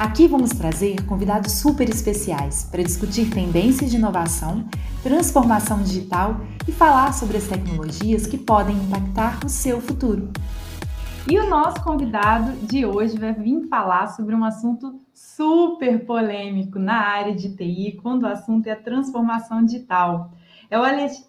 Aqui vamos trazer convidados super especiais para discutir tendências de inovação, transformação digital e falar sobre as tecnologias que podem impactar o seu futuro. E o nosso convidado de hoje vai vir falar sobre um assunto super polêmico na área de TI, quando o assunto é a transformação digital. É o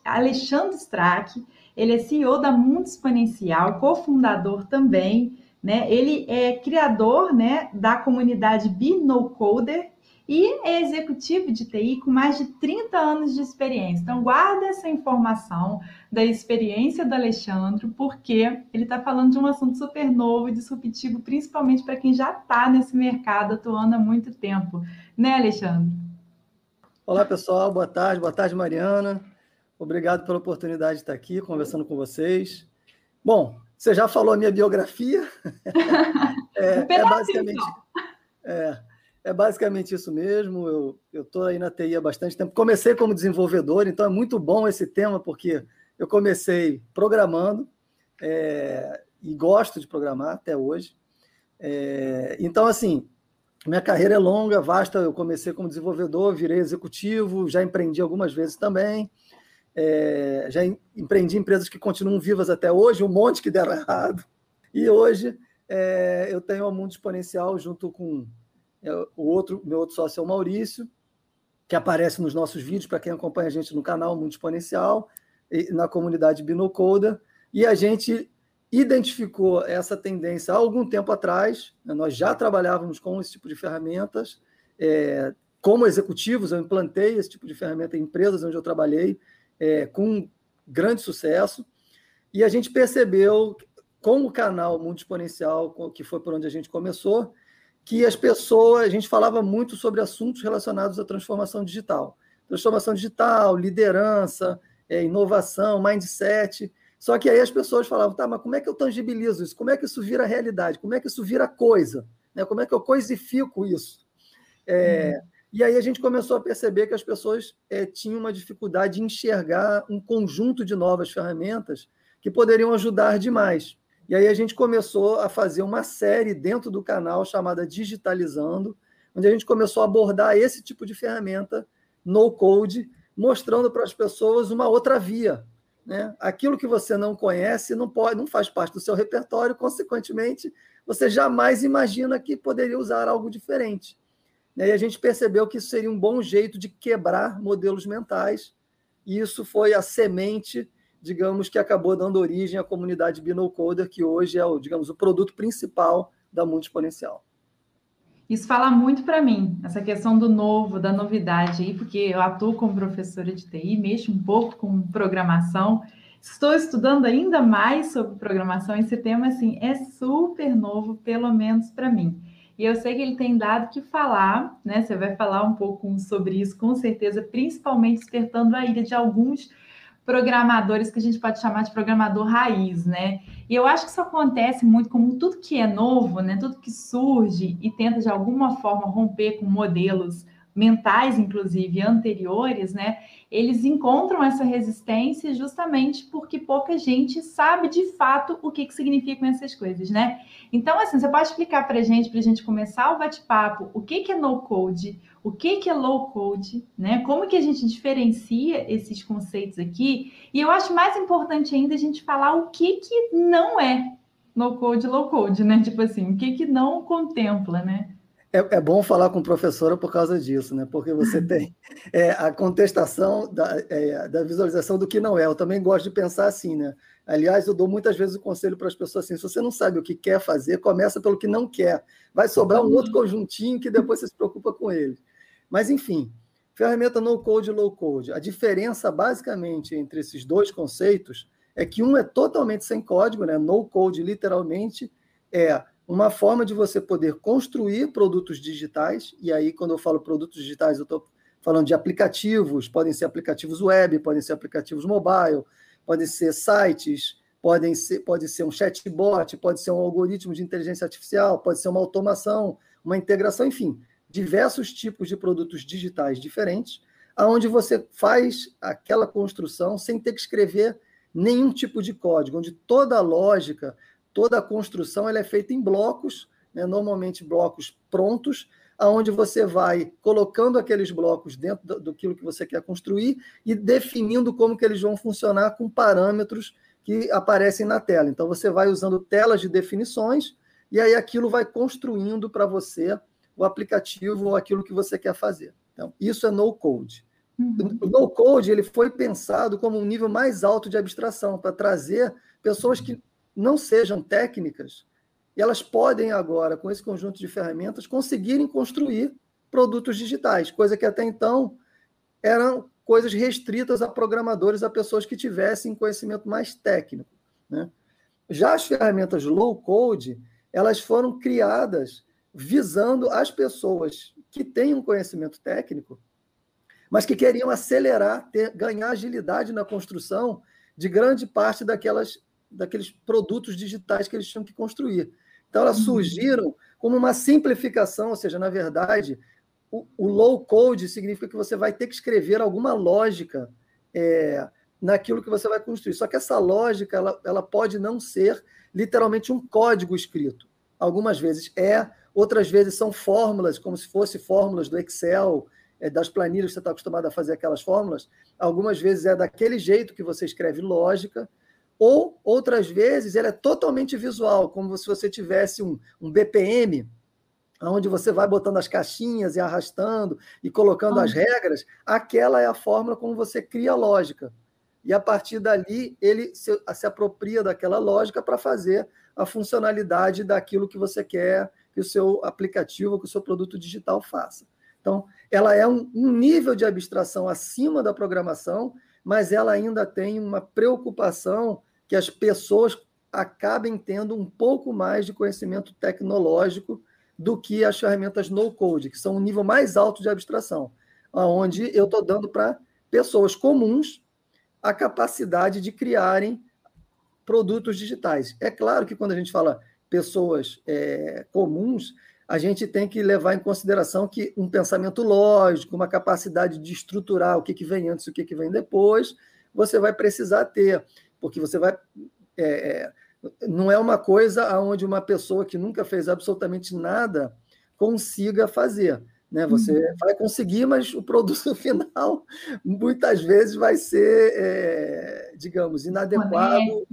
Alexandre Strack, ele é CEO da Mundo Exponencial, cofundador também né? Ele é criador né, da comunidade BinoCoder e é executivo de TI com mais de 30 anos de experiência. Então, guarda essa informação da experiência do Alexandre, porque ele está falando de um assunto super novo e disruptivo, principalmente para quem já está nesse mercado atuando há muito tempo. Né, Alexandre? Olá, pessoal. Boa tarde. Boa tarde, Mariana. Obrigado pela oportunidade de estar aqui conversando com vocês. Bom, você já falou a minha biografia. é, um é, basicamente, é, é, basicamente isso mesmo. Eu estou aí na TI há bastante tempo. Comecei como desenvolvedor, então é muito bom esse tema, porque eu comecei programando é, e gosto de programar até hoje. É, então, assim, minha carreira é longa, vasta. Eu comecei como desenvolvedor, virei executivo, já empreendi algumas vezes também. É, já empreendi empresas que continuam vivas até hoje, um monte que deram errado. E hoje é, eu tenho a Mundo Exponencial junto com é, o outro, meu outro sócio é o Maurício, que aparece nos nossos vídeos para quem acompanha a gente no canal Mundo Exponencial, na comunidade Binocoda. E a gente identificou essa tendência há algum tempo atrás. Né? Nós já trabalhávamos com esse tipo de ferramentas. É, como executivos, eu implantei esse tipo de ferramenta em empresas onde eu trabalhei é, com grande sucesso. E a gente percebeu, com o canal Mundo Exponencial, que foi por onde a gente começou, que as pessoas, a gente falava muito sobre assuntos relacionados à transformação digital. Transformação digital, liderança, é, inovação, mindset. Só que aí as pessoas falavam, tá, mas como é que eu tangibilizo isso? Como é que isso vira realidade? Como é que isso vira coisa? Né? Como é que eu coisifico isso? É, uhum. E aí a gente começou a perceber que as pessoas é, tinham uma dificuldade de enxergar um conjunto de novas ferramentas que poderiam ajudar demais. E aí a gente começou a fazer uma série dentro do canal chamada Digitalizando, onde a gente começou a abordar esse tipo de ferramenta no code, mostrando para as pessoas uma outra via. Né? Aquilo que você não conhece não pode, não faz parte do seu repertório, consequentemente, você jamais imagina que poderia usar algo diferente. E a gente percebeu que isso seria um bom jeito de quebrar modelos mentais, e isso foi a semente, digamos, que acabou dando origem à comunidade Binocoder, que hoje é o, digamos, o produto principal da Mundo Exponencial. Isso fala muito para mim, essa questão do novo, da novidade aí, porque eu atuo como professora de TI, mexo um pouco com programação, estou estudando ainda mais sobre programação, esse tema assim é super novo, pelo menos para mim. E eu sei que ele tem dado que falar, né? Você vai falar um pouco sobre isso, com certeza, principalmente despertando a ira de alguns programadores que a gente pode chamar de programador raiz, né? E eu acho que isso acontece muito como tudo que é novo, né? Tudo que surge e tenta de alguma forma romper com modelos mentais, inclusive anteriores, né? Eles encontram essa resistência justamente porque pouca gente sabe de fato o que, que significam essas coisas, né? Então, assim, você pode explicar para gente, para a gente começar o bate-papo, o que, que é no-code, o que, que é low-code, né? Como que a gente diferencia esses conceitos aqui? E eu acho mais importante ainda a gente falar o que, que não é no-code, low-code, né? Tipo assim, o que, que não contempla, né? É, é, bom falar com professora por causa disso, né? Porque você tem é, a contestação da, é, da, visualização do que não é. Eu também gosto de pensar assim, né? Aliás, eu dou muitas vezes o conselho para as pessoas assim: se você não sabe o que quer fazer, começa pelo que não quer. Vai sobrar um outro conjuntinho que depois você se preocupa com ele. Mas, enfim, ferramenta no code e low code. A diferença, basicamente, entre esses dois conceitos é que um é totalmente sem código, né? No code, literalmente, é uma forma de você poder construir produtos digitais, e aí, quando eu falo produtos digitais, eu estou falando de aplicativos, podem ser aplicativos web, podem ser aplicativos mobile, podem ser sites, podem ser, pode ser um chatbot, pode ser um algoritmo de inteligência artificial, pode ser uma automação, uma integração, enfim, diversos tipos de produtos digitais diferentes, aonde você faz aquela construção sem ter que escrever nenhum tipo de código, onde toda a lógica, toda a construção ela é feita em blocos, né, normalmente blocos prontos, aonde você vai colocando aqueles blocos dentro do, do que você quer construir e definindo como que eles vão funcionar com parâmetros que aparecem na tela. Então você vai usando telas de definições e aí aquilo vai construindo para você o aplicativo ou aquilo que você quer fazer. Então, isso é no code. Uhum. O no code ele foi pensado como um nível mais alto de abstração para trazer pessoas que não sejam técnicas elas podem agora, com esse conjunto de ferramentas, conseguirem construir produtos digitais, coisa que até então eram coisas restritas a programadores, a pessoas que tivessem conhecimento mais técnico. Né? Já as ferramentas low code, elas foram criadas visando as pessoas que têm um conhecimento técnico, mas que queriam acelerar, ter, ganhar agilidade na construção de grande parte daquelas, daqueles produtos digitais que eles tinham que construir. Então, elas uhum. surgiram como uma simplificação, ou seja, na verdade, o, o low code significa que você vai ter que escrever alguma lógica é, naquilo que você vai construir. Só que essa lógica ela, ela pode não ser literalmente um código escrito. Algumas vezes é, outras vezes são fórmulas, como se fossem fórmulas do Excel, é, das planilhas que você está acostumado a fazer aquelas fórmulas. Algumas vezes é daquele jeito que você escreve lógica, ou outras vezes ela é totalmente visual, como se você tivesse um, um BPM, onde você vai botando as caixinhas e arrastando e colocando ah. as regras, aquela é a fórmula como você cria a lógica. E a partir dali, ele se, se apropria daquela lógica para fazer a funcionalidade daquilo que você quer que o seu aplicativo, que o seu produto digital faça. Então, ela é um, um nível de abstração acima da programação, mas ela ainda tem uma preocupação que as pessoas acabem tendo um pouco mais de conhecimento tecnológico do que as ferramentas no-code, que são um nível mais alto de abstração, onde eu estou dando para pessoas comuns a capacidade de criarem produtos digitais. É claro que quando a gente fala pessoas é, comuns, a gente tem que levar em consideração que um pensamento lógico, uma capacidade de estruturar o que, que vem antes e o que, que vem depois, você vai precisar ter, porque você vai. É, não é uma coisa onde uma pessoa que nunca fez absolutamente nada consiga fazer. Né? Você uhum. vai conseguir, mas o produto final muitas vezes vai ser, é, digamos, inadequado,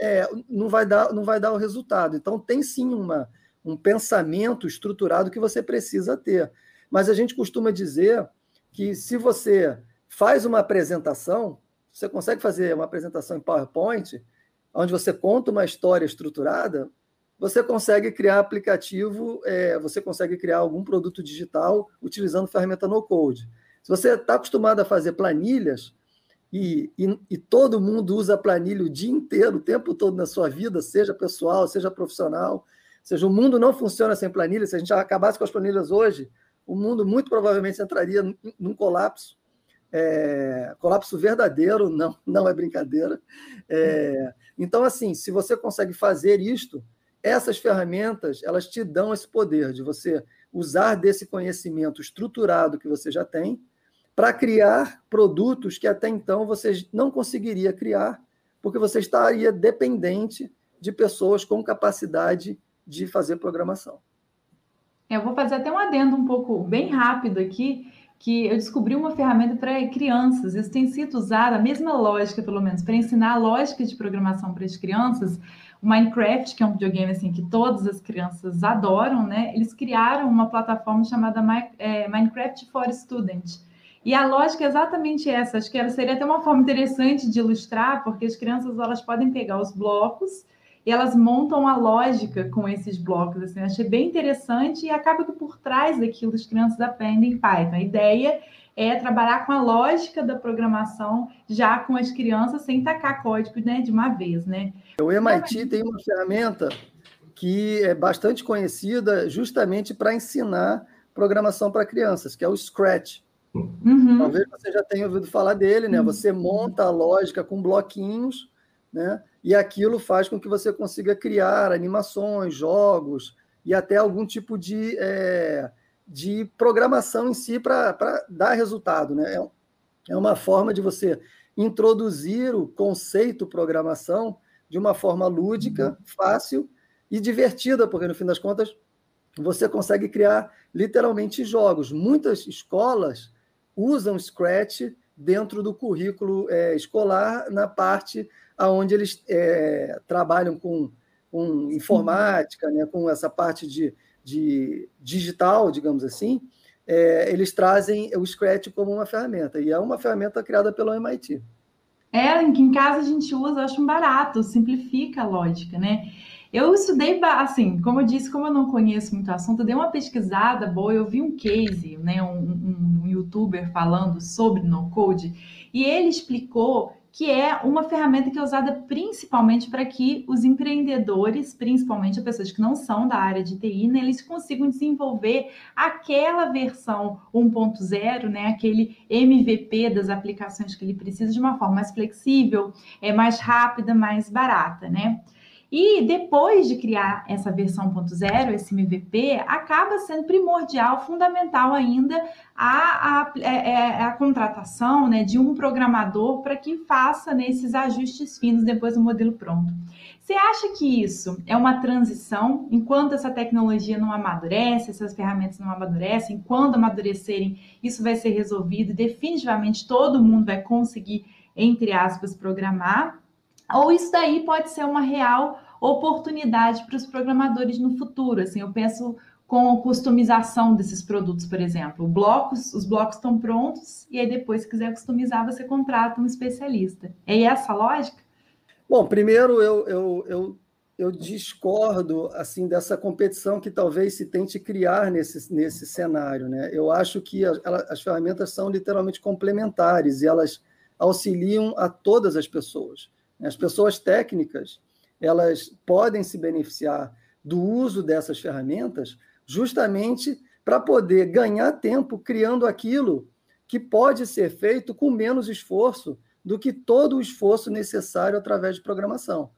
é, não, vai dar, não vai dar o resultado. Então, tem sim uma, um pensamento estruturado que você precisa ter. Mas a gente costuma dizer que se você faz uma apresentação, você consegue fazer uma apresentação em PowerPoint, onde você conta uma história estruturada, você consegue criar aplicativo, é, você consegue criar algum produto digital utilizando ferramenta no code. Se você está acostumado a fazer planilhas, e, e, e, todo mundo usa planilha o dia inteiro, o tempo todo na sua vida, seja pessoal, seja profissional, seja, o mundo não funciona sem planilha. Se a gente acabasse com as planilhas hoje, o mundo muito provavelmente entraria num colapso é, colapso verdadeiro, não, não é brincadeira. É, então, assim, se você consegue fazer isto, essas ferramentas elas te dão esse poder de você usar desse conhecimento estruturado que você já tem para criar produtos que até então você não conseguiria criar, porque você estaria dependente de pessoas com capacidade de fazer programação. Eu vou fazer até um adendo um pouco bem rápido aqui, que eu descobri uma ferramenta para crianças. Isso tem sido usado, a mesma lógica, pelo menos, para ensinar a lógica de programação para as crianças. O Minecraft, que é um videogame assim que todas as crianças adoram, né? Eles criaram uma plataforma chamada é, Minecraft for Student. E a lógica é exatamente essa. Acho que seria até uma forma interessante de ilustrar, porque as crianças elas podem pegar os blocos e elas montam a lógica com esses blocos. Assim, achei bem interessante e acaba que por trás daquilo as crianças aprendem Python. A ideia é trabalhar com a lógica da programação já com as crianças sem tacar código né, de uma vez, né? O MIT tem uma ferramenta que é bastante conhecida justamente para ensinar programação para crianças, que é o Scratch. Uhum. Talvez você já tenha ouvido falar dele, né? Uhum. Você monta a lógica com bloquinhos, né? E aquilo faz com que você consiga criar animações, jogos e até algum tipo de, é, de programação em si para dar resultado, né? É, é uma forma de você introduzir o conceito programação de uma forma lúdica, uhum. fácil e divertida, porque no fim das contas você consegue criar literalmente jogos. Muitas escolas usam Scratch dentro do currículo é, escolar na parte onde eles é, trabalham com, com informática, né, com essa parte de, de digital, digamos assim, é, eles trazem o Scratch como uma ferramenta, e é uma ferramenta criada pelo MIT. É, em casa a gente usa, acho um barato, simplifica a lógica, né? Eu estudei, assim, como eu disse, como eu não conheço muito o assunto, eu dei uma pesquisada boa, eu vi um case, né, um, um youtuber falando sobre no-code, e ele explicou que é uma ferramenta que é usada principalmente para que os empreendedores, principalmente as pessoas que não são da área de TI, né, eles consigam desenvolver aquela versão 1.0, né, aquele MVP das aplicações que ele precisa de uma forma mais flexível, é mais rápida, mais barata, né? E depois de criar essa versão 1.0, esse MVP, acaba sendo primordial, fundamental ainda a, a, é, é, a contratação né, de um programador para que faça né, esses ajustes finos depois do modelo pronto. Você acha que isso é uma transição enquanto essa tecnologia não amadurece, essas ferramentas não amadurecem? Quando amadurecerem, isso vai ser resolvido e definitivamente todo mundo vai conseguir, entre aspas, programar? Ou isso daí pode ser uma real oportunidade para os programadores no futuro. Assim, eu penso com a customização desses produtos, por exemplo. Blocos, os blocos estão prontos e aí depois, se quiser customizar, você contrata um especialista. É essa a lógica? Bom, primeiro eu, eu, eu, eu discordo assim dessa competição que talvez se tente criar nesse, nesse cenário. Né? Eu acho que as, as ferramentas são literalmente complementares e elas auxiliam a todas as pessoas. As pessoas técnicas, elas podem se beneficiar do uso dessas ferramentas justamente para poder ganhar tempo criando aquilo que pode ser feito com menos esforço do que todo o esforço necessário através de programação.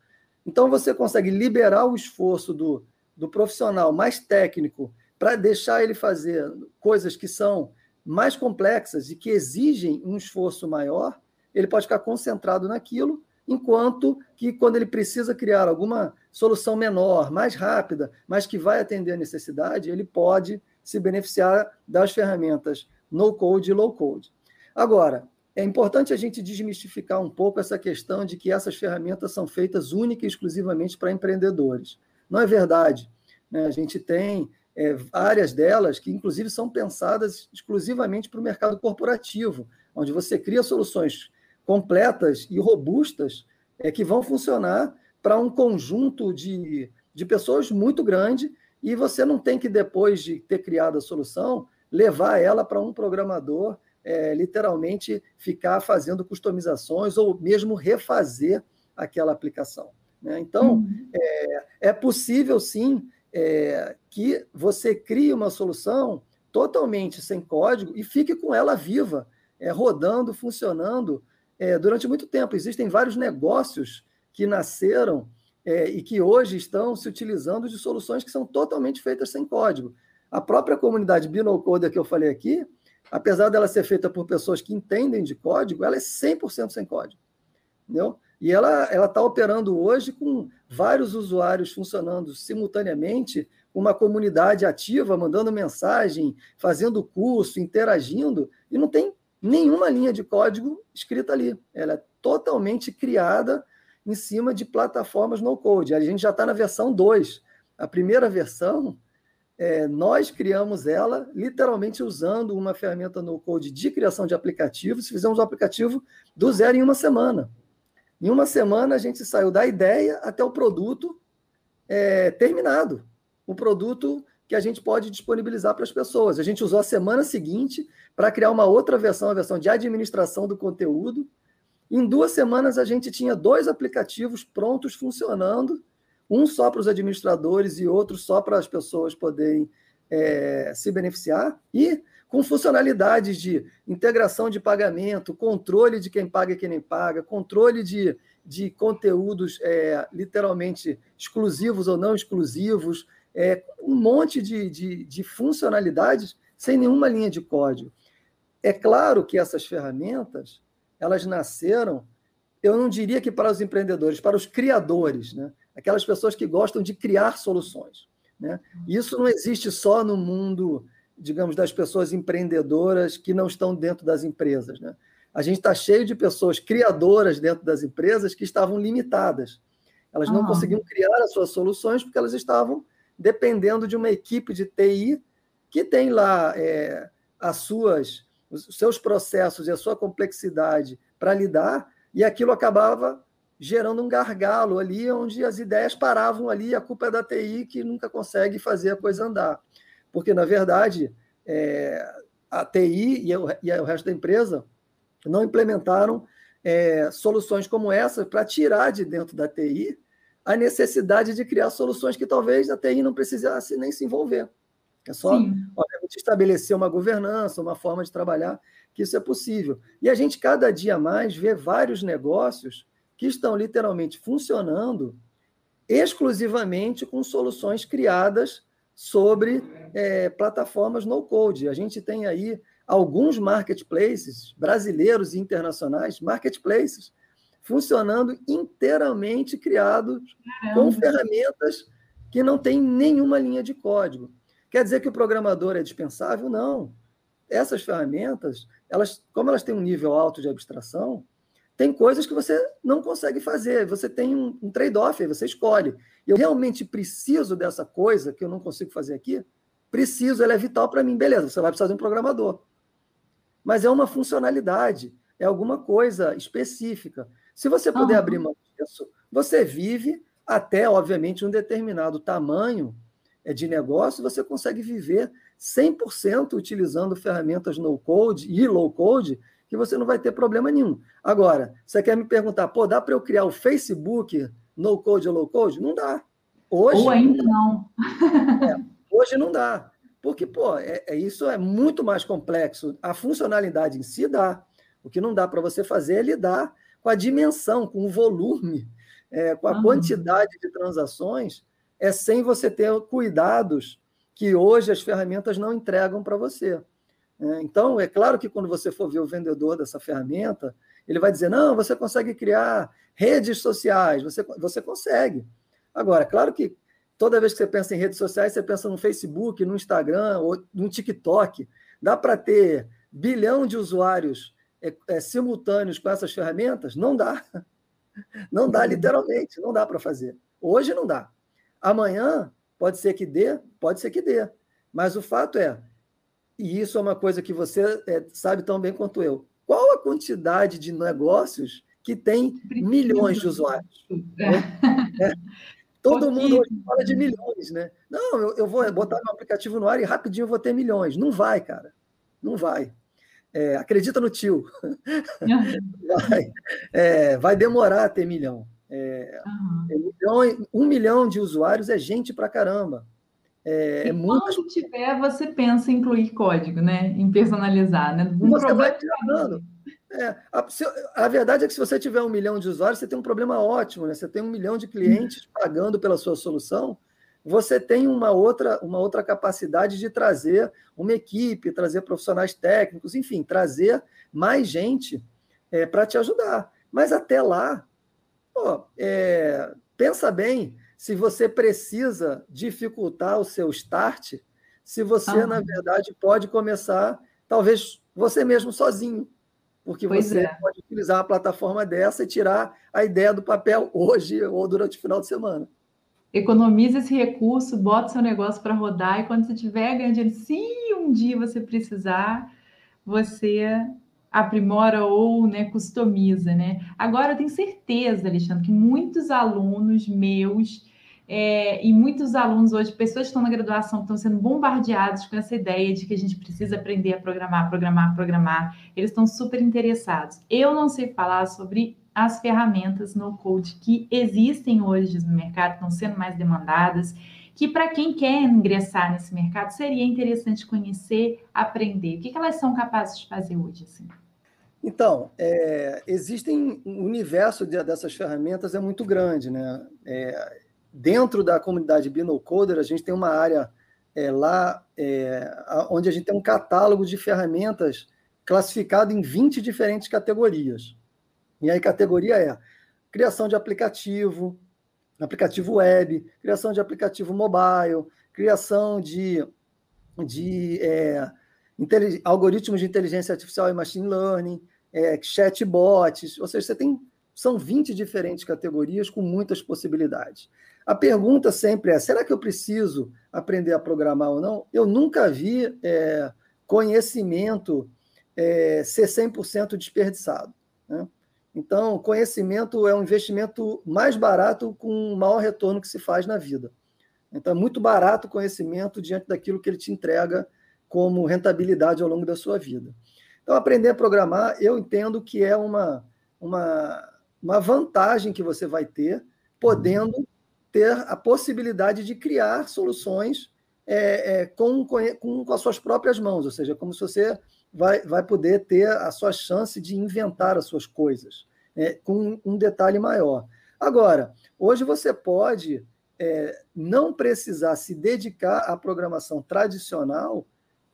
Então, você consegue liberar o esforço do, do profissional mais técnico para deixar ele fazer coisas que são mais complexas e que exigem um esforço maior, ele pode ficar concentrado naquilo enquanto que quando ele precisa criar alguma solução menor, mais rápida, mas que vai atender a necessidade, ele pode se beneficiar das ferramentas no code e low code. Agora, é importante a gente desmistificar um pouco essa questão de que essas ferramentas são feitas única e exclusivamente para empreendedores. Não é verdade. Né? A gente tem é, áreas delas que, inclusive, são pensadas exclusivamente para o mercado corporativo, onde você cria soluções completas e robustas é, que vão funcionar para um conjunto de, de pessoas muito grande e você não tem que, depois de ter criado a solução, levar ela para um programador, é, literalmente ficar fazendo customizações ou mesmo refazer aquela aplicação. Né? Então, uhum. é, é, possível sim é, que você crie uma solução totalmente sem código e fique com ela viva, é, rodando, funcionando é, durante muito tempo. Existem vários negócios que nasceram é, e que hoje estão se utilizando de soluções que são totalmente feitas sem código. A própria comunidade Binocoder que eu falei aqui, apesar dela ser feita por pessoas que entendem de código, ela é 100% sem código. Entendeu? E ela está operando hoje com vários usuários funcionando simultaneamente, uma comunidade ativa, mandando mensagem, fazendo curso, interagindo, e não tem nenhuma linha de código escrita ali. Ela é totalmente criada em cima de plataformas no-code. A gente já está na versão 2. A primeira versão, é, nós criamos ela literalmente usando uma ferramenta no-code de criação de aplicativos. Fizemos o um aplicativo do zero em uma semana. Em uma semana, a gente saiu da ideia até o produto é, terminado. O produto que a gente pode disponibilizar para as pessoas. A gente usou a semana seguinte para criar uma outra versão, a versão de administração do conteúdo. Em duas semanas, a gente tinha dois aplicativos prontos funcionando, um só para os administradores e outro só para as pessoas poderem é, se beneficiar. E com funcionalidades de integração de pagamento, controle de quem paga e quem nem paga, controle de, de conteúdos é, literalmente exclusivos ou não exclusivos, é, um monte de, de, de funcionalidades sem nenhuma linha de código. É claro que essas ferramentas elas nasceram, eu não diria que para os empreendedores, para os criadores, né? aquelas pessoas que gostam de criar soluções. Né? Isso não existe só no mundo digamos, das pessoas empreendedoras que não estão dentro das empresas. Né? A gente está cheio de pessoas criadoras dentro das empresas que estavam limitadas. Elas não conseguiam criar as suas soluções porque elas estavam dependendo de uma equipe de TI que tem lá é, as suas, os seus processos e a sua complexidade para lidar, e aquilo acabava gerando um gargalo ali, onde as ideias paravam ali, a culpa é da TI que nunca consegue fazer a coisa andar. Porque, na verdade, é, a TI e o, e o, resto da empresa não implementaram é, soluções como essa para tirar de dentro da TI a necessidade de criar soluções que talvez a TI não precisasse nem se envolver. É só, estabelecer uma governança, uma forma de trabalhar, que isso é possível. E a gente, cada dia mais, vê vários negócios que estão literalmente funcionando exclusivamente com soluções criadas sobre é, plataformas no-code. A gente tem aí alguns marketplaces brasileiros e internacionais, marketplaces, funcionando inteiramente criados Caramba. com ferramentas que não têm nenhuma linha de código. Quer dizer que o programador é dispensável? Não. Essas ferramentas, elas, como elas têm um nível alto de abstração, tem coisas que você não consegue fazer. Você tem um, um trade-off, aí você escolhe. Eu realmente preciso dessa coisa que eu não consigo fazer aqui? Preciso, ela é vital para mim. Beleza, você vai precisar de um programador. Mas é uma funcionalidade, é alguma coisa específica. Se você puder uhum. abrir mão disso, você vive até, obviamente, um determinado tamanho é, de negócio, você consegue viver 100% utilizando ferramentas no-code e low-code que você não vai ter problema nenhum. Agora, você quer me perguntar, pô, dá para eu criar o Facebook no code ou low code? Não dá. Hoje, ou ainda não. é, hoje não dá. Porque, pô, é, é, isso é muito mais complexo. A funcionalidade em si dá. O que não dá para você fazer é lidar com a dimensão, com o volume, é, com a uhum. quantidade de transações, é sem você ter cuidados que hoje as ferramentas não entregam para você. É, então, é claro que quando você for ver o vendedor dessa ferramenta, ele vai dizer: não, você consegue criar redes sociais, você, você consegue. Agora, claro que toda vez que você pensa em redes sociais, você pensa no Facebook, no Instagram ou no TikTok. Dá para ter bilhão de usuários é, é, simultâneos com essas ferramentas? Não dá. Não dá, literalmente, não dá para fazer. Hoje não dá. Amanhã pode ser que dê, pode ser que dê. Mas o fato é, e isso é uma coisa que você é, sabe tão bem quanto eu. Qual a quantidade de negócios que tem milhões de usuários? É. É. Todo mundo hoje fala de milhões, né? Não, eu, eu, vou botar meu aplicativo no ar e rapidinho eu vou ter milhões. Não vai, cara. Não vai. É, acredita no tio. vai, é, vai demorar a ter milhão. Uhum. milhão. Um milhão de usuários é gente pra caramba. É, e muito... quando tiver, você pensa em incluir código, né? Em personalizar, né? Um você vai é, a, a, verdade é que se você tiver um milhão de usuários, você tem um problema ótimo, né? Você tem um milhão de clientes pagando pela sua solução, você tem uma outra, uma outra capacidade de trazer uma equipe, trazer profissionais técnicos, enfim, trazer mais gente é, para te ajudar. Mas até lá, pô, é, pensa bem, se você precisa dificultar o seu start, se você, ah. na verdade, pode começar, talvez você mesmo sozinho, porque você é. pode utilizar uma plataforma dessa e tirar a ideia do papel hoje ou durante o final de semana. Economize esse recurso, bota seu negócio para rodar e quando você tiver ganhando, se um dia você precisar, você aprimora ou né, customiza, né? Agora eu tenho certeza, Alexandre, que muitos alunos meus é, e muitos alunos hoje, pessoas que estão na graduação, estão sendo bombardeados com essa ideia de que a gente precisa aprender a programar, programar, programar. Eles estão super interessados. Eu não sei falar sobre as ferramentas no code que existem hoje no mercado, estão sendo mais demandadas. que para quem quer ingressar nesse mercado seria interessante conhecer, aprender? O que, que elas são capazes de fazer hoje? Assim? Então, é, existem o universo de, dessas ferramentas é muito grande, né? É, dentro da comunidade Binocoder, a gente tem uma área é, lá é, onde a gente tem um catálogo de ferramentas classificado em 20 diferentes categorias. E aí, categoria é criação de aplicativo, aplicativo web, criação de aplicativo mobile, criação de, de é, algoritmos de inteligência artificial e machine learning, é, chatbots, ou seja, você tem são 20 diferentes categorias com muitas possibilidades. A pergunta sempre é: será que eu preciso aprender a programar ou não? Eu nunca vi é, conhecimento é, ser 100% desperdiçado. Né? Então, conhecimento é um investimento mais barato com o maior retorno que se faz na vida. Então, é muito barato o conhecimento diante daquilo que ele te entrega como rentabilidade ao longo da sua vida. Então, aprender a programar, eu entendo que é uma, uma, uma vantagem que você vai ter, podendo ter a possibilidade de criar soluções é, é, com, com, com as suas próprias mãos, ou seja, como se você vai, vai poder ter a sua chance de inventar as suas coisas, né, com um detalhe maior. Agora, hoje você pode é, não precisar se dedicar à programação tradicional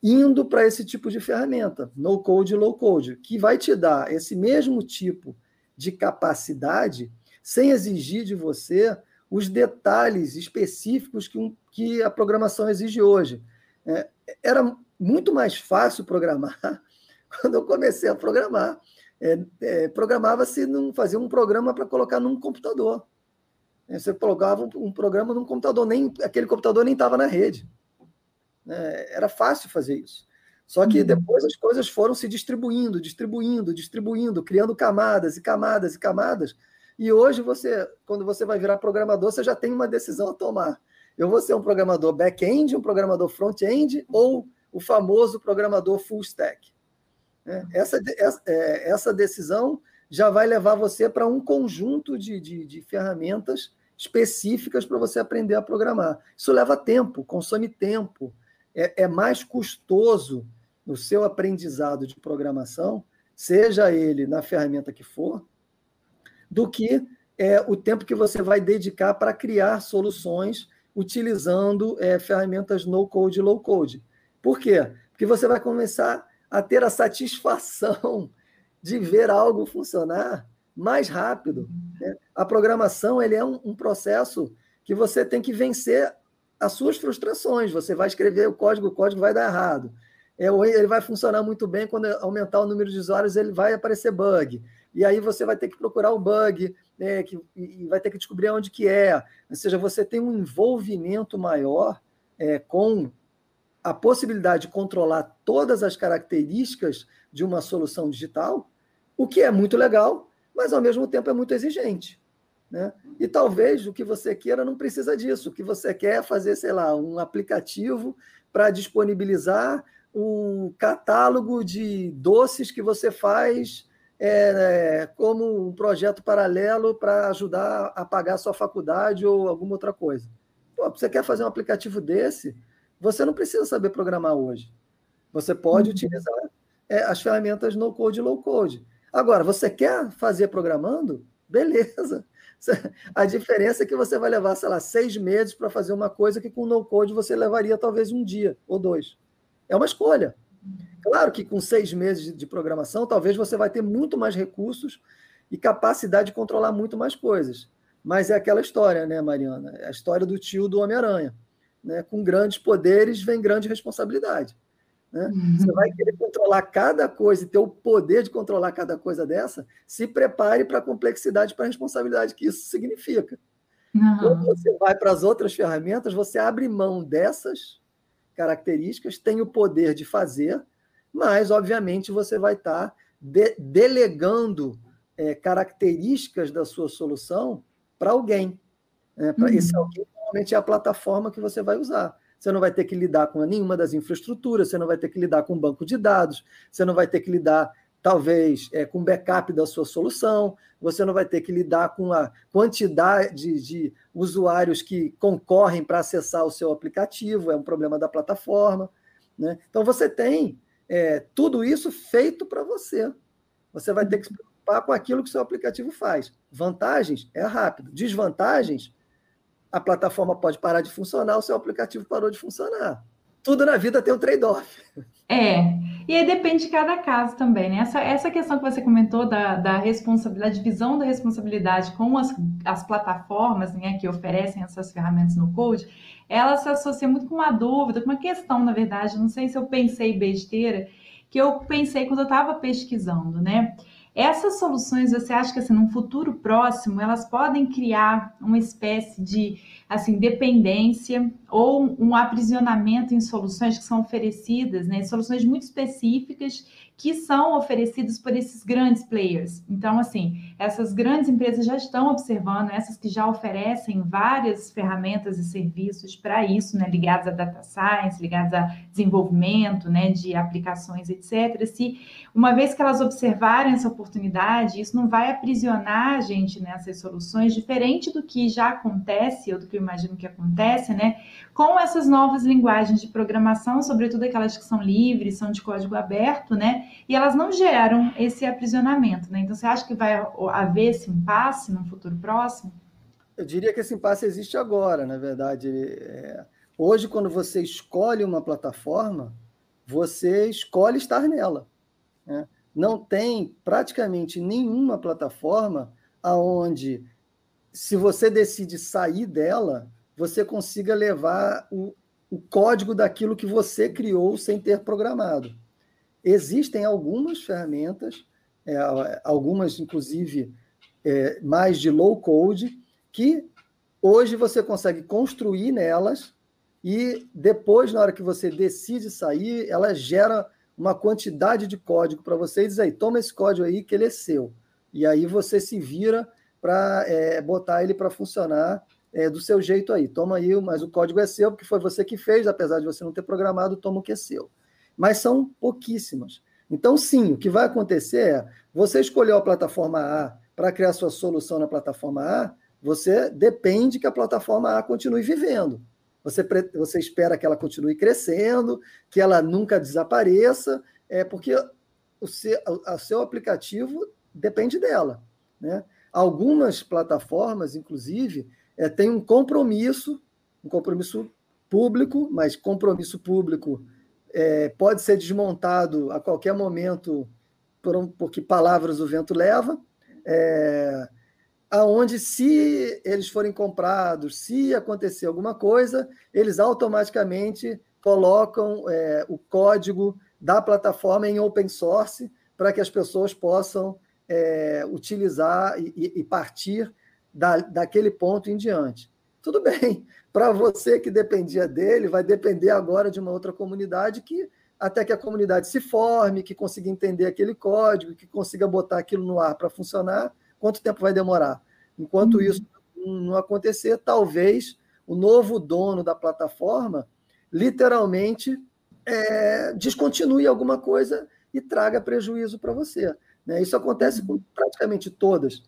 indo para esse tipo de ferramenta, no code low code, que vai te dar esse mesmo tipo de capacidade sem exigir de você os detalhes específicos que, um, que a programação exige hoje. É, era muito mais fácil programar quando eu comecei a programar. É, é, Programava-se, fazia um programa para colocar num computador. É, você colocava um, um, programa num computador, nem aquele computador nem estava na rede. É, era fácil fazer isso. Só que uhum. depois as coisas foram se distribuindo, distribuindo, distribuindo, criando camadas e camadas e camadas. E hoje você, quando você vai virar programador, você já tem uma decisão a tomar. Eu vou ser um programador back-end, um programador front-end ou o famoso programador full stack. É, essa, é, essa decisão já vai levar você para um conjunto de, de, de ferramentas específicas para você aprender a programar. Isso leva tempo, consome tempo, é, é mais custoso no seu aprendizado de programação, seja ele na ferramenta que for, do que é, o tempo que você vai dedicar para criar soluções utilizando é, ferramentas no-code e low-code. Por quê? Porque você vai começar a ter a satisfação de ver algo funcionar mais rápido. Né? A programação ele é um, um, processo que você tem que vencer as suas frustrações. Você vai escrever o código, o código vai dar errado. É, ele vai funcionar muito bem quando aumentar o número de usuários, ele vai aparecer bug. E aí você vai ter que procurar o bug, né, que, e vai ter que descobrir onde que é. Ou seja, você tem um envolvimento maior é, com a possibilidade de controlar todas as características de uma solução digital, o que é muito legal, mas ao mesmo tempo é muito exigente. Né? E talvez o que você queira não precisa disso. O que você quer é fazer, sei lá, um aplicativo para disponibilizar o catálogo de doces que você faz é, como um projeto paralelo para ajudar a pagar sua faculdade ou alguma outra coisa. Pô, você quer fazer um aplicativo desse? Você não precisa saber programar hoje. Você pode uhum. utilizar é, as ferramentas no code e low code. Agora, você quer fazer programando? Beleza. A diferença é que você vai levar, sei lá, seis meses para fazer uma coisa que com no code você levaria talvez um dia ou dois. É uma escolha. Claro que com seis meses de programação, talvez você vai ter muito mais recursos e capacidade de controlar muito mais coisas. Mas é aquela história, né, Mariana? É a história do tio do Homem-Aranha. Né? Com grandes poderes vem grande responsabilidade. Né? Uhum. Você vai querer controlar cada coisa e ter o poder de controlar cada coisa dessa, se prepare para a complexidade, para a responsabilidade que isso significa. Uhum. Quando você vai para as outras ferramentas, você abre mão dessas características, tem o poder de fazer, mas, obviamente, você vai estar tá de delegando é, características da sua solução para alguém. Né? Pra, uhum. Esse alguém normalmente é a plataforma que você vai usar. Você não vai ter que lidar com nenhuma das infraestruturas, você não vai ter que lidar com banco de dados, você não vai ter que lidar talvez é, com backup da sua solução, você não vai ter que lidar com a quantidade de usuários que concorrem para acessar o seu aplicativo, é um problema da plataforma. Né? Então, você tem é, tudo isso feito para você. Você vai ter que se preocupar com aquilo que seu aplicativo faz. Vantagens é rápido. Desvantagens, a plataforma pode parar de funcionar, o seu aplicativo parou de funcionar. Tudo na vida tem um trade-off. É, e aí depende de cada caso também, né? Essa, essa questão que você comentou da, da responsabilidade, divisão da responsabilidade com as, as plataformas né, que oferecem essas ferramentas no Code, ela se associa muito com uma dúvida, com uma questão, na verdade, não sei se eu pensei besteira, que eu pensei quando eu estava pesquisando, né? Essas soluções, você acha que assim, num futuro próximo, elas podem criar uma espécie de assim dependência ou um aprisionamento em soluções que são oferecidas, né? Soluções muito específicas que são oferecidos por esses grandes players. Então, assim, essas grandes empresas já estão observando, essas que já oferecem várias ferramentas e serviços para isso, né, ligados a data science, ligados a desenvolvimento, né, de aplicações, etc. Se uma vez que elas observarem essa oportunidade, isso não vai aprisionar a gente nessas soluções, diferente do que já acontece, ou do que eu imagino que acontece, né, com essas novas linguagens de programação, sobretudo aquelas que são livres, são de código aberto, né, e elas não geram esse aprisionamento, né? Então, você acha que vai haver esse impasse no futuro próximo? Eu diria que esse impasse existe agora, na verdade. É... Hoje, quando você escolhe uma plataforma, você escolhe estar nela. Né? Não tem praticamente nenhuma plataforma aonde, se você decide sair dela, você consiga levar o, o código daquilo que você criou sem ter programado. Existem algumas ferramentas, é, algumas, inclusive, é, mais de low code, que hoje você consegue construir nelas e depois, na hora que você decide sair, ela gera uma quantidade de código para você e diz aí, toma esse código aí que ele é seu. E aí você se vira para é, botar ele para funcionar é, do seu jeito aí. Toma aí, mas o código é seu, porque foi você que fez, apesar de você não ter programado, toma o que é seu mas são pouquíssimas. Então, sim, o que vai acontecer é, você escolheu a plataforma A para criar sua solução na plataforma A, você depende que a plataforma A continue vivendo. Você, você espera que ela continue crescendo, que ela nunca desapareça, é porque o seu, o seu aplicativo depende dela. Né? Algumas plataformas, inclusive, é, têm um compromisso, um compromisso público, mas compromisso público é, pode ser desmontado a qualquer momento por um, porque palavras o vento leva, é, aonde se eles forem comprados, se acontecer alguma coisa, eles automaticamente colocam é, o código da plataforma em open source para que as pessoas possam é, utilizar e, e partir da, daquele ponto em diante. Tudo bem, para você que dependia dele, vai depender agora de uma outra comunidade que até que a comunidade se forme, que consiga entender aquele código, que consiga botar aquilo no ar para funcionar, quanto tempo vai demorar? Enquanto uhum. isso não acontecer, talvez o novo dono da plataforma literalmente é, descontinue alguma coisa e traga prejuízo para você. Né? Isso acontece com praticamente todas.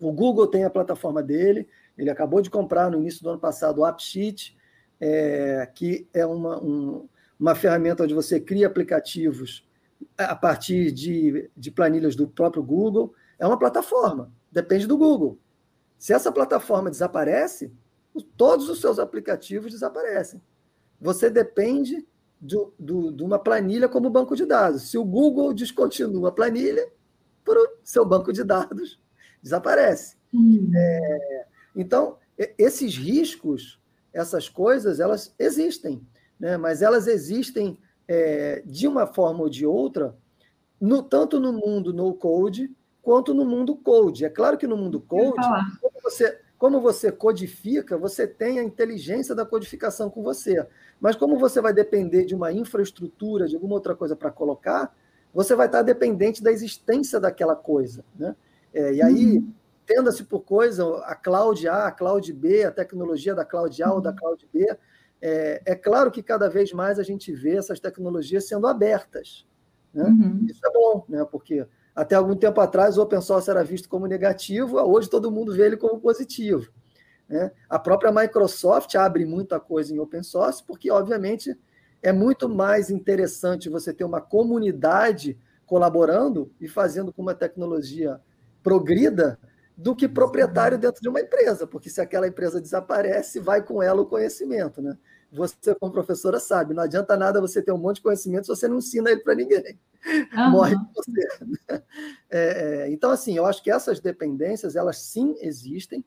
O Google tem a plataforma dele, ele acabou de comprar no início do ano passado o AppSheet, é, que é uma, um, uma ferramenta onde você cria aplicativos a partir de, de planilhas do próprio Google. É uma plataforma, depende do Google. Se essa plataforma desaparece, todos os seus aplicativos desaparecem. Você depende do, do, de uma planilha como banco de dados. Se o Google descontinua a planilha, o seu banco de dados desaparece. Hum. É, então, esses riscos, essas coisas, elas existem, né? mas elas existem é, de uma forma ou de outra, no, tanto no mundo no code quanto no mundo code. É claro que no mundo code, como você, como você codifica, você tem a inteligência da codificação com você. Mas como você vai depender de uma infraestrutura, de alguma outra coisa para colocar, você vai estar dependente da existência daquela coisa. Né? É, e aí, uhum entenda-se por coisa, a cloud A, a cloud B, a tecnologia da cloud A ou da uhum. cloud B. É, é claro que cada vez mais a gente vê essas tecnologias sendo abertas. Né? Uhum. Isso é bom, né? porque até algum tempo atrás o open source era visto como negativo, hoje todo mundo vê ele como positivo. Né? A própria Microsoft abre muita coisa em open source, porque, obviamente, é muito mais interessante você ter uma comunidade colaborando e fazendo com uma tecnologia progrida do que proprietário dentro de uma empresa, porque se aquela empresa desaparece, vai com ela o conhecimento. Né? Você, como professora, sabe, não adianta nada você ter um monte de conhecimento se você não ensina ele para ninguém. Uhum. Morre você. Né? É, é, então, assim, eu acho que essas dependências, elas sim existem,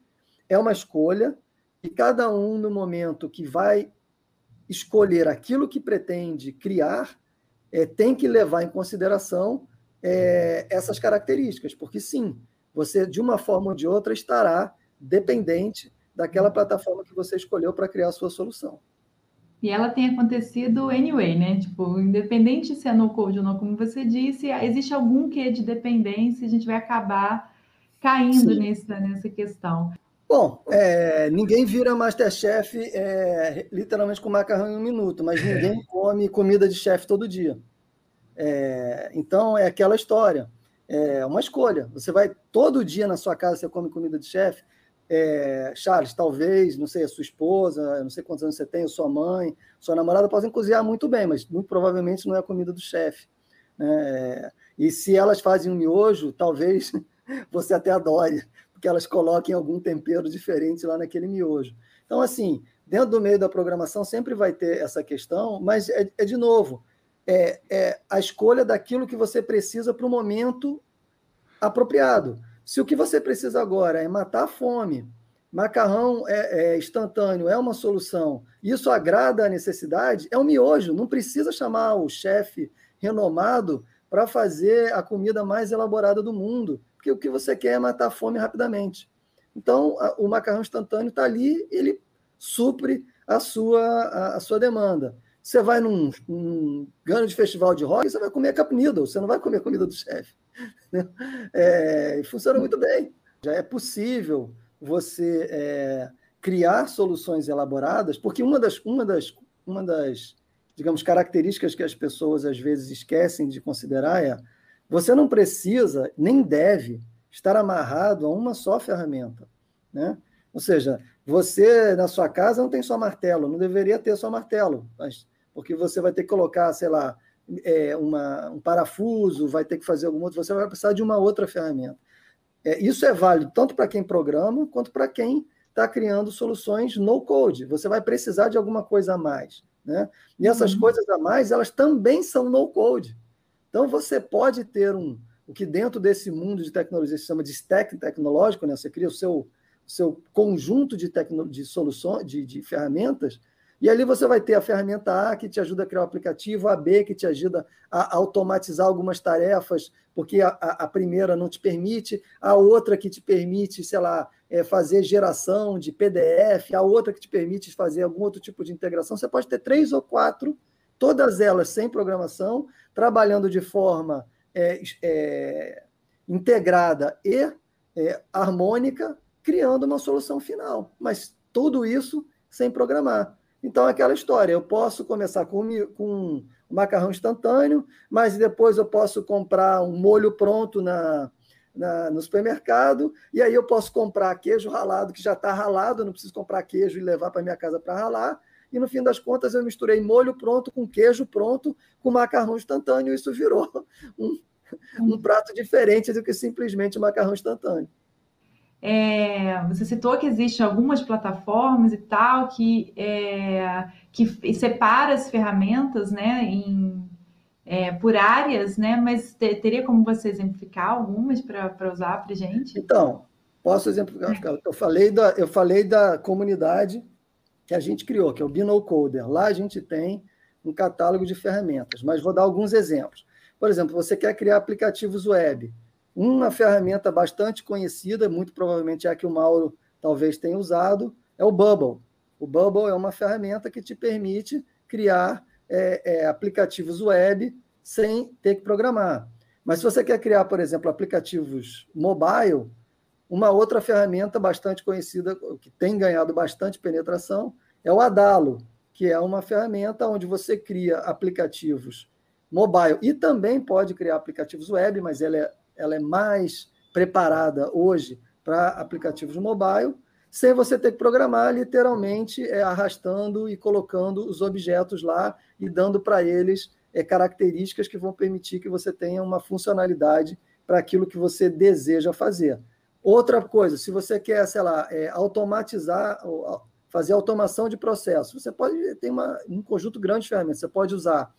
é uma escolha, e cada um, no momento que vai escolher aquilo que pretende criar, é, tem que levar em consideração é, essas características, porque sim, você, de uma forma ou de outra, estará dependente daquela plataforma que você escolheu para criar a sua solução. E ela tem acontecido anyway, né? Tipo, independente se é no code ou não, como você disse, existe algum quê de dependência, a gente vai acabar caindo nessa, nessa questão. Bom, é, ninguém vira Masterchef é, literalmente com macarrão em um minuto, mas ninguém come comida de chefe todo dia. É, então, é aquela história. É uma escolha. Você vai todo dia na sua casa, você come comida de chefe. É, Charles, talvez, não sei, a sua esposa, não sei quantos anos você tem, a sua mãe, sua namorada podem cozinhar muito bem, mas muito provavelmente não é a comida do chefe. Né? E se elas fazem um miojo, talvez você até adore que elas coloquem algum tempero diferente lá naquele miojo. Então, assim, dentro do meio da programação sempre vai ter essa questão, mas é, é de novo, é, é, a escolha daquilo que você precisa para o momento apropriado. Se o que você precisa agora é matar a fome, macarrão é, é instantâneo é uma solução, isso agrada a necessidade, é um miojo, não precisa chamar o chefe renomado para fazer a comida mais elaborada do mundo porque o que você quer é matar a fome rapidamente. Então, a, o macarrão instantâneo está ali, ele supre a sua, a, a, sua demanda. Você vai num, num grande festival de rock, você vai comer cup noodle, você não vai comer comida do chefe. É, funciona muito bem. Já é possível você é, criar soluções elaboradas, porque uma das, uma das, uma das digamos, características que as pessoas às vezes esquecem de considerar é você não precisa, nem deve, estar amarrado a uma só ferramenta. Né? Ou seja, você na sua casa não tem só martelo, não deveria ter só martelo, mas, porque você vai ter que colocar, sei lá, é, uma, um parafuso, vai ter que fazer algum outro, você vai precisar de uma outra ferramenta. É, isso é válido tanto para quem programa quanto para quem está criando soluções no code. Você vai precisar de alguma coisa a mais. Né? E essas uhum. coisas a mais, elas também são no code. Então, você pode ter um, o que dentro desse mundo de tecnologia se chama de stack tecnológico, né? você cria o seu, seu conjunto de, tecno, de soluções, de, de ferramentas, e ali você vai ter a ferramenta A que te ajuda a criar o aplicativo, a B que te ajuda a automatizar algumas tarefas, porque a, a, a primeira não te permite, a outra que te permite, sei lá, é, fazer geração de PDF, a outra que te permite fazer algum outro tipo de integração. Você pode ter três ou quatro todas elas sem programação, trabalhando de forma é, é, integrada e é, harmônica, criando uma solução final. Mas tudo isso sem programar. Então, aquela história, eu posso começar com, com um macarrão instantâneo, mas depois eu posso comprar um molho pronto na, na, no supermercado, e aí eu posso comprar queijo ralado, que já está ralado, não preciso comprar queijo e levar para minha casa para ralar, e no fim das contas eu misturei molho pronto com queijo pronto com macarrão instantâneo, e isso virou um, um prato diferente do que simplesmente macarrão instantâneo. É, você citou que existem algumas plataformas e tal que, é, que separa as ferramentas né, em, é, por áreas, né? Mas te, teria como você exemplificar algumas para usar para gente? Então, posso exemplificar. Eu falei da, eu falei da comunidade que a gente criou, que é o BinoCoder. Lá a gente tem um catálogo de ferramentas, mas vou dar alguns exemplos. Por exemplo, você quer criar aplicativos web. Uma ferramenta bastante conhecida, muito provavelmente é a que o Mauro talvez tenha usado, é o Bubble. O Bubble é uma ferramenta que te permite criar é, é, aplicativos web sem ter que programar. Mas se você quer criar, por exemplo, aplicativos mobile, uma outra ferramenta bastante conhecida, que tem ganhado bastante penetração, é o Adalo, que é uma ferramenta onde você cria aplicativos mobile. E também pode criar aplicativos web, mas ela é, ela é mais preparada hoje para aplicativos mobile, sem você ter que programar literalmente é, arrastando e colocando os objetos lá e dando para eles é, características que vão permitir que você tenha uma funcionalidade para aquilo que você deseja fazer. Outra coisa, se você quer, sei lá, é, automatizar, fazer automação de processo, você pode ter uma, um conjunto grande de ferramentas. Você pode usar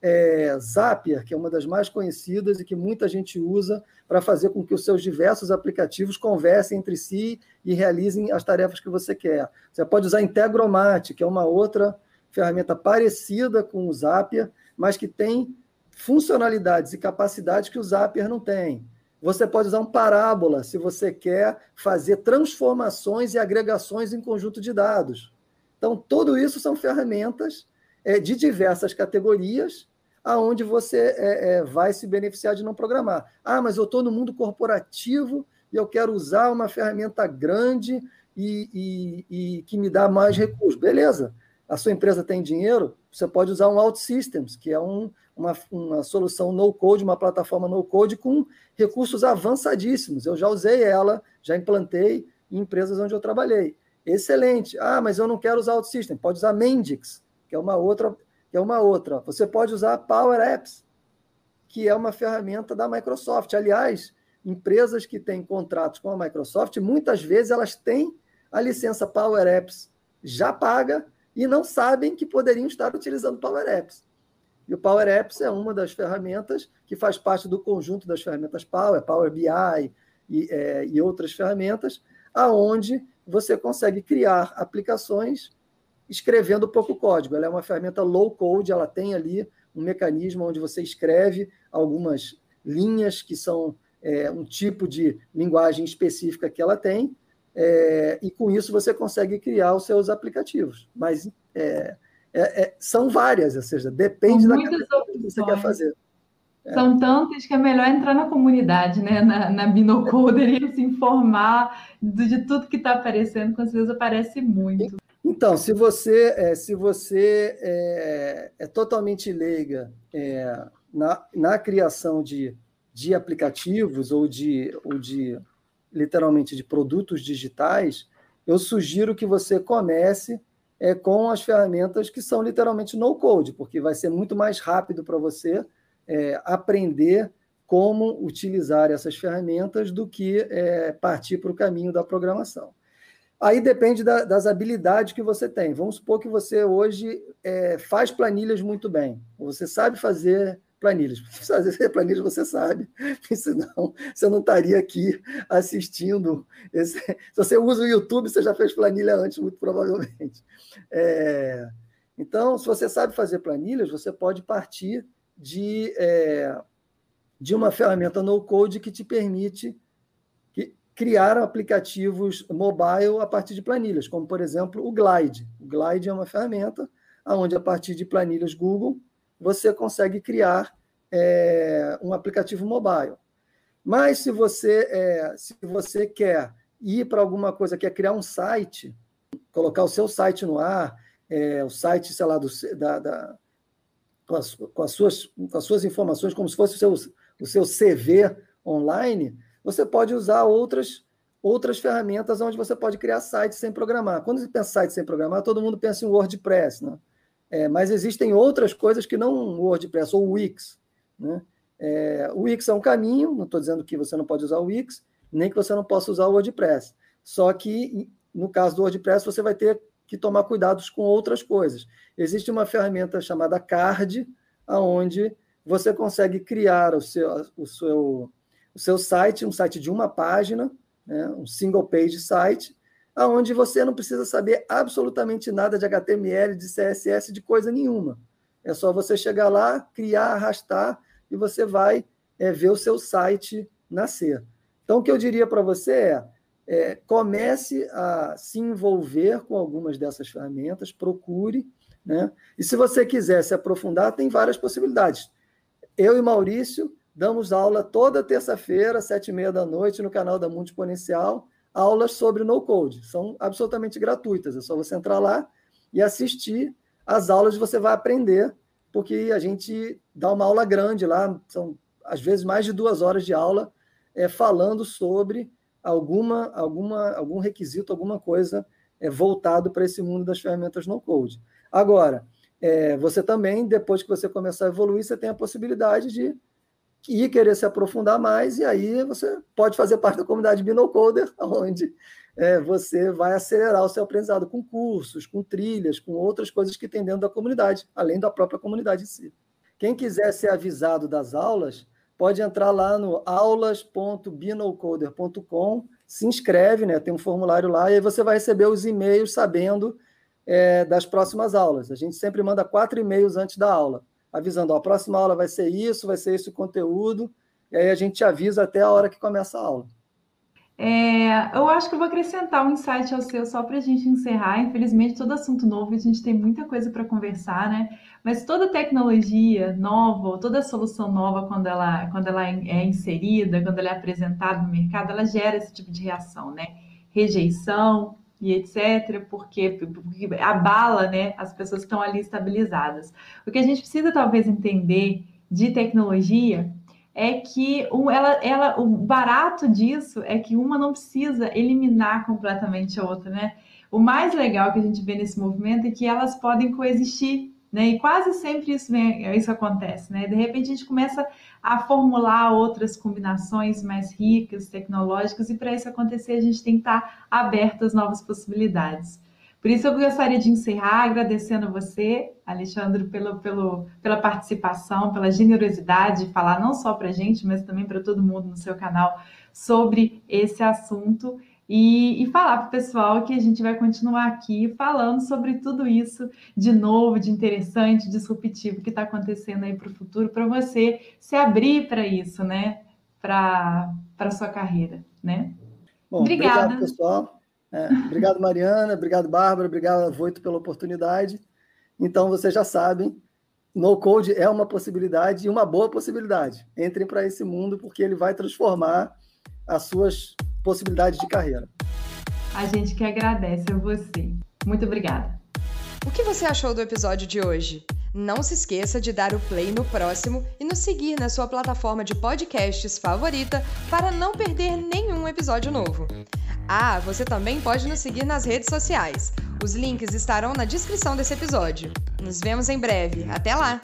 é, Zapier, que é uma das mais conhecidas e que muita gente usa para fazer com que os seus diversos aplicativos conversem entre si e realizem as tarefas que você quer. Você pode usar Integromat, que é uma outra ferramenta parecida com o Zapier, mas que tem funcionalidades e capacidades que o Zapier não tem. Você pode usar um parábola se você quer fazer transformações e agregações em conjunto de dados. Então, tudo isso são ferramentas é, de diversas categorias aonde você é, é, vai se beneficiar de não programar. Ah, mas eu estou no mundo corporativo e eu quero usar uma ferramenta grande e, e, e, que me dá mais recursos. Beleza, a sua empresa tem dinheiro, você pode usar um OutSystems, que é um, uma, uma solução no-code, uma plataforma no-code com recursos avançadíssimos. Eu já usei ela, já implantei em empresas onde eu trabalhei. Excelente. Ah, mas eu não quero usar OutSystems. Pode usar Mendix, que é uma outra que é uma outra. Você pode usar Power Apps, que é uma ferramenta da Microsoft. Aliás, empresas que têm contratos com a Microsoft, muitas vezes elas têm a licença Power Apps já paga e não sabem que poderiam estar utilizando Power Apps. E o Power Apps é uma das ferramentas que faz parte do conjunto das ferramentas Power, Power BI e, é, e outras ferramentas, aonde você consegue criar aplicações escrevendo pouco código. Ela é uma ferramenta low code, ela tem ali um mecanismo onde você escreve algumas linhas que são é, um tipo de linguagem específica que ela tem, é, e com isso você consegue criar os seus aplicativos. Mas é, é, é são várias, ou seja, depende da que você quer fazer. É. São tantas que é melhor entrar na comunidade, né? na, na Binocoder e se informar de, de tudo que está aparecendo, com certeza aparece muito. Então, se você é, se você é, totalmente leiga na, na criação de, de aplicativos ou de, ou de literalmente de produtos digitais, eu sugiro que você comece é, com as ferramentas que são literalmente no code, porque vai ser muito mais rápido para você é, aprender como utilizar essas ferramentas do que é, partir para o caminho da programação. Aí depende da, das habilidades que você tem. Vamos supor que você hoje é, faz planilhas muito bem. Você sabe fazer planilhas. Fazer planilhas você sabe, senão você não estaria aqui assistindo. Esse... Se você usa o YouTube, você já fez planilha antes, muito provavelmente. É... Então, se você sabe fazer planilhas, você pode partir de, é... de uma ferramenta no-code que te permite criaram aplicativos mobile a partir de planilhas, como, por exemplo, o Glide. O Glide é uma ferramenta onde, a partir de planilhas Google, você consegue criar é, um aplicativo mobile. Mas se você, é, se você quer ir para alguma coisa, quer criar um site, colocar o seu site no ar, é, o site, sei lá, do, da, da com, as, com, as, suas, com as suas informações, como se fosse o seu, o seu CV online, você pode usar outras outras ferramentas onde você pode criar sites sem programar. Quando você pensa em sites sem programar, todo mundo pensa em WordPress, né? É, mas existem outras coisas que não WordPress, ou Wix. Né? É, o Wix é um caminho, não estou dizendo que você não pode usar o Wix, nem que você não possa usar o WordPress. Só que, no caso do WordPress, você vai ter que tomar cuidados com outras coisas. Existe uma ferramenta chamada Card, aonde você consegue criar o seu, o seu o seu site, um site de uma página, né, um single page site, aonde você não precisa saber absolutamente nada de HTML, de CSS, de coisa nenhuma. É só você chegar lá, criar, arrastar e você vai é, ver o seu site nascer. Então, o que eu diria para você é, é, comece a se envolver com algumas dessas ferramentas, procure, né? E se você quiser se aprofundar, tem várias possibilidades. Eu e Maurício Damos aula toda terça-feira, sete e meia da noite, no canal da Mundo Exponencial, aulas sobre no-code. São absolutamente gratuitas. É só você entrar lá e assistir as aulas você vai aprender porque a gente dá uma aula grande lá, são às vezes mais de duas horas de aula, é, falando sobre alguma, alguma, algum requisito, alguma coisa é, voltado para esse mundo das ferramentas no-code. Agora, é, você também, depois que você começar a evoluir, você tem a possibilidade de ir querer se aprofundar mais, e aí você pode fazer parte da comunidade BinoCoder, onde é, você vai acelerar o seu aprendizado com cursos, com trilhas, com outras coisas que tem dentro da comunidade, além da própria comunidade em si. Quem quiser ser avisado das aulas, pode entrar lá no aulas.binocoder.com, se inscreve, né? Tem um formulário lá, e aí você vai receber os e-mails sabendo é, das próximas aulas. A gente sempre manda quatro e-mails antes da aula, avisando: ó, a próxima aula vai ser isso, vai ser esse o conteúdo, e aí a gente avisa até a hora que começa a aula. É, eu acho que eu vou acrescentar um insight ao seu só para a gente encerrar. Infelizmente, todo assunto novo, a gente tem muita coisa para conversar, né? Mas toda tecnologia nova, toda solução nova, quando ela, quando ela é inserida, quando ela é apresentada no mercado, ela gera esse tipo de reação, né? Rejeição e etc., porque, porque abala né, as pessoas que estão ali estabilizadas. O que a gente precisa, talvez, entender de tecnologia é que ela, ela, o barato disso é que uma não precisa eliminar completamente a outra, né? O mais legal que a gente vê nesse movimento é que elas podem coexistir, né? E quase sempre isso, vem, isso acontece, né? De repente a gente começa a formular outras combinações mais ricas, tecnológicas, e para isso acontecer a gente tem que estar aberto às novas possibilidades. Por isso, eu gostaria de encerrar agradecendo a você, Alexandre, pelo, pelo, pela participação, pela generosidade de falar não só para a gente, mas também para todo mundo no seu canal sobre esse assunto. E, e falar para o pessoal que a gente vai continuar aqui falando sobre tudo isso de novo, de interessante, disruptivo que está acontecendo aí para o futuro, para você se abrir para isso, né? Para a sua carreira, né? Bom, Obrigada. Obrigado, pessoal. É, obrigado, Mariana. Obrigado, Bárbara. Obrigado, Voito, pela oportunidade. Então, vocês já sabem, no code é uma possibilidade e uma boa possibilidade. Entrem para esse mundo porque ele vai transformar as suas possibilidades de carreira. A gente que agradece a você. Muito obrigada. O que você achou do episódio de hoje? Não se esqueça de dar o play no próximo e nos seguir na sua plataforma de podcasts favorita para não perder nenhum episódio novo. Ah, você também pode nos seguir nas redes sociais. Os links estarão na descrição desse episódio. Nos vemos em breve. Até lá!